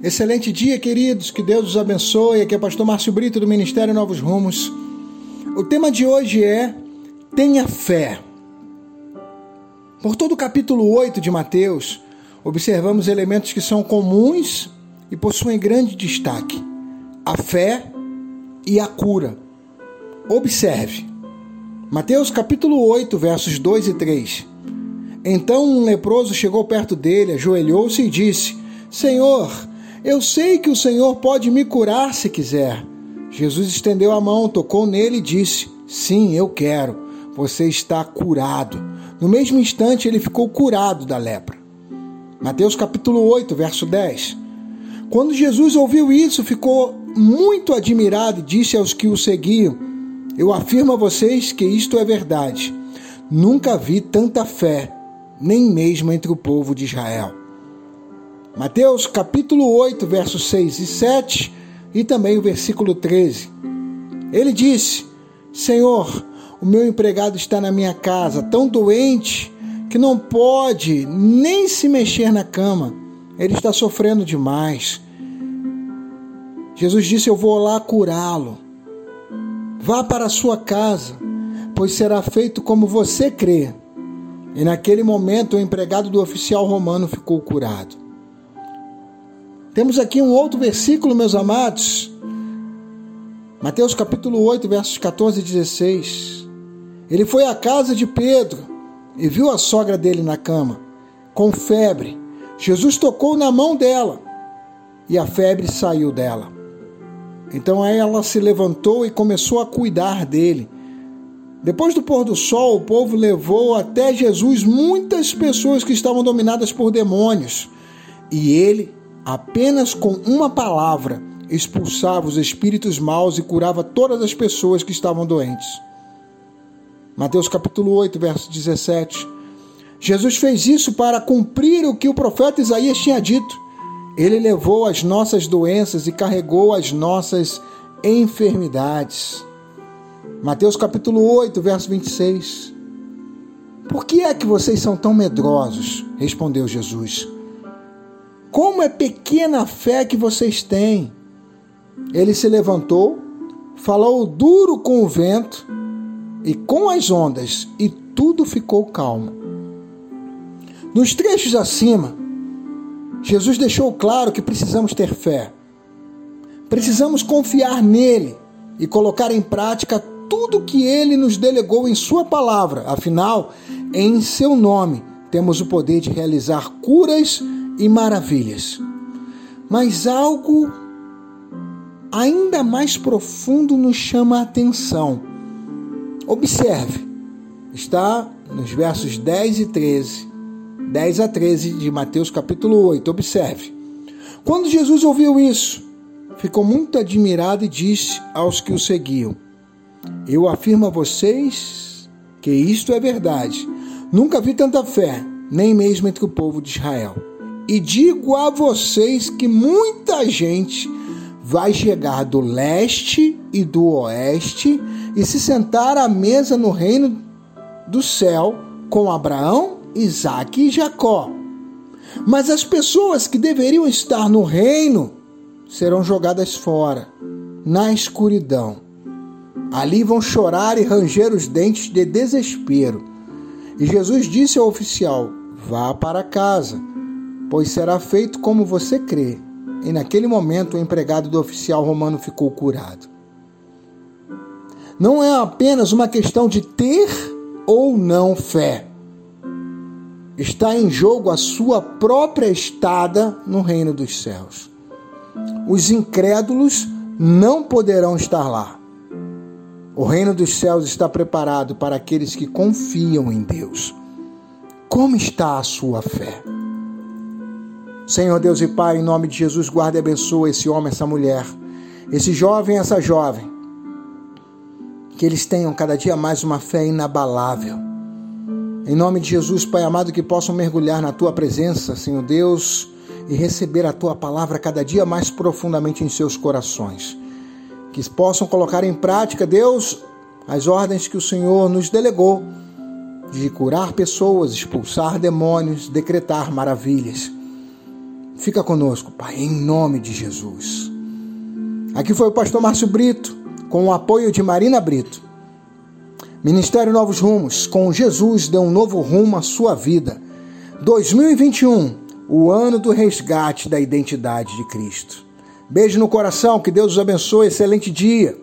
Excelente dia, queridos. Que Deus os abençoe. Aqui é o pastor Márcio Brito do Ministério Novos Rumos. O tema de hoje é Tenha fé. Por todo o capítulo 8 de Mateus, observamos elementos que são comuns e possuem grande destaque: a fé e a cura. Observe. Mateus capítulo 8, versos 2 e 3. Então um leproso chegou perto dele, ajoelhou-se e disse: Senhor, eu sei que o Senhor pode me curar se quiser. Jesus estendeu a mão, tocou nele e disse: Sim, eu quero. Você está curado. No mesmo instante, ele ficou curado da lepra. Mateus capítulo 8, verso 10. Quando Jesus ouviu isso, ficou muito admirado e disse aos que o seguiam: Eu afirmo a vocês que isto é verdade. Nunca vi tanta fé, nem mesmo entre o povo de Israel. Mateus capítulo 8, versos 6 e 7 e também o versículo 13. Ele disse: Senhor, o meu empregado está na minha casa, tão doente que não pode nem se mexer na cama. Ele está sofrendo demais. Jesus disse: Eu vou lá curá-lo. Vá para a sua casa, pois será feito como você crê. E naquele momento o empregado do oficial romano ficou curado. Temos aqui um outro versículo, meus amados. Mateus capítulo 8, versos 14 e 16. Ele foi à casa de Pedro e viu a sogra dele na cama, com febre. Jesus tocou na mão dela e a febre saiu dela. Então ela se levantou e começou a cuidar dele. Depois do pôr do sol, o povo levou até Jesus muitas pessoas que estavam dominadas por demônios, e ele apenas com uma palavra, expulsava os espíritos maus e curava todas as pessoas que estavam doentes. Mateus capítulo 8, verso 17. Jesus fez isso para cumprir o que o profeta Isaías tinha dito. Ele levou as nossas doenças e carregou as nossas enfermidades. Mateus capítulo 8, verso 26. Por que é que vocês são tão medrosos? respondeu Jesus. Como é pequena a fé que vocês têm. Ele se levantou, falou duro com o vento e com as ondas, e tudo ficou calmo. Nos trechos acima, Jesus deixou claro que precisamos ter fé. Precisamos confiar nele e colocar em prática tudo que ele nos delegou em Sua palavra. Afinal, em seu nome, temos o poder de realizar curas e maravilhas. Mas algo ainda mais profundo nos chama a atenção. Observe, está nos versos 10 e 13, 10 a 13 de Mateus capítulo 8. Observe. Quando Jesus ouviu isso, ficou muito admirado e disse aos que o seguiam: Eu afirmo a vocês que isto é verdade. Nunca vi tanta fé, nem mesmo entre o povo de Israel. E digo a vocês que muita gente vai chegar do leste e do oeste e se sentar à mesa no reino do céu com Abraão, Isaac e Jacó. Mas as pessoas que deveriam estar no reino serão jogadas fora, na escuridão. Ali vão chorar e ranger os dentes de desespero. E Jesus disse ao oficial: Vá para casa pois será feito como você crê. E naquele momento o empregado do oficial romano ficou curado. Não é apenas uma questão de ter ou não fé. Está em jogo a sua própria estada no reino dos céus. Os incrédulos não poderão estar lá. O reino dos céus está preparado para aqueles que confiam em Deus. Como está a sua fé? Senhor Deus e Pai, em nome de Jesus, guarda e abençoa esse homem, essa mulher, esse jovem, essa jovem. Que eles tenham cada dia mais uma fé inabalável. Em nome de Jesus, Pai amado, que possam mergulhar na tua presença, Senhor Deus, e receber a tua palavra cada dia mais profundamente em seus corações. Que possam colocar em prática, Deus, as ordens que o Senhor nos delegou de curar pessoas, expulsar demônios, decretar maravilhas Fica conosco, Pai, em nome de Jesus. Aqui foi o pastor Márcio Brito, com o apoio de Marina Brito. Ministério Novos Rumos, com Jesus deu um novo rumo à sua vida. 2021, o ano do resgate da identidade de Cristo. Beijo no coração, que Deus os abençoe, excelente dia.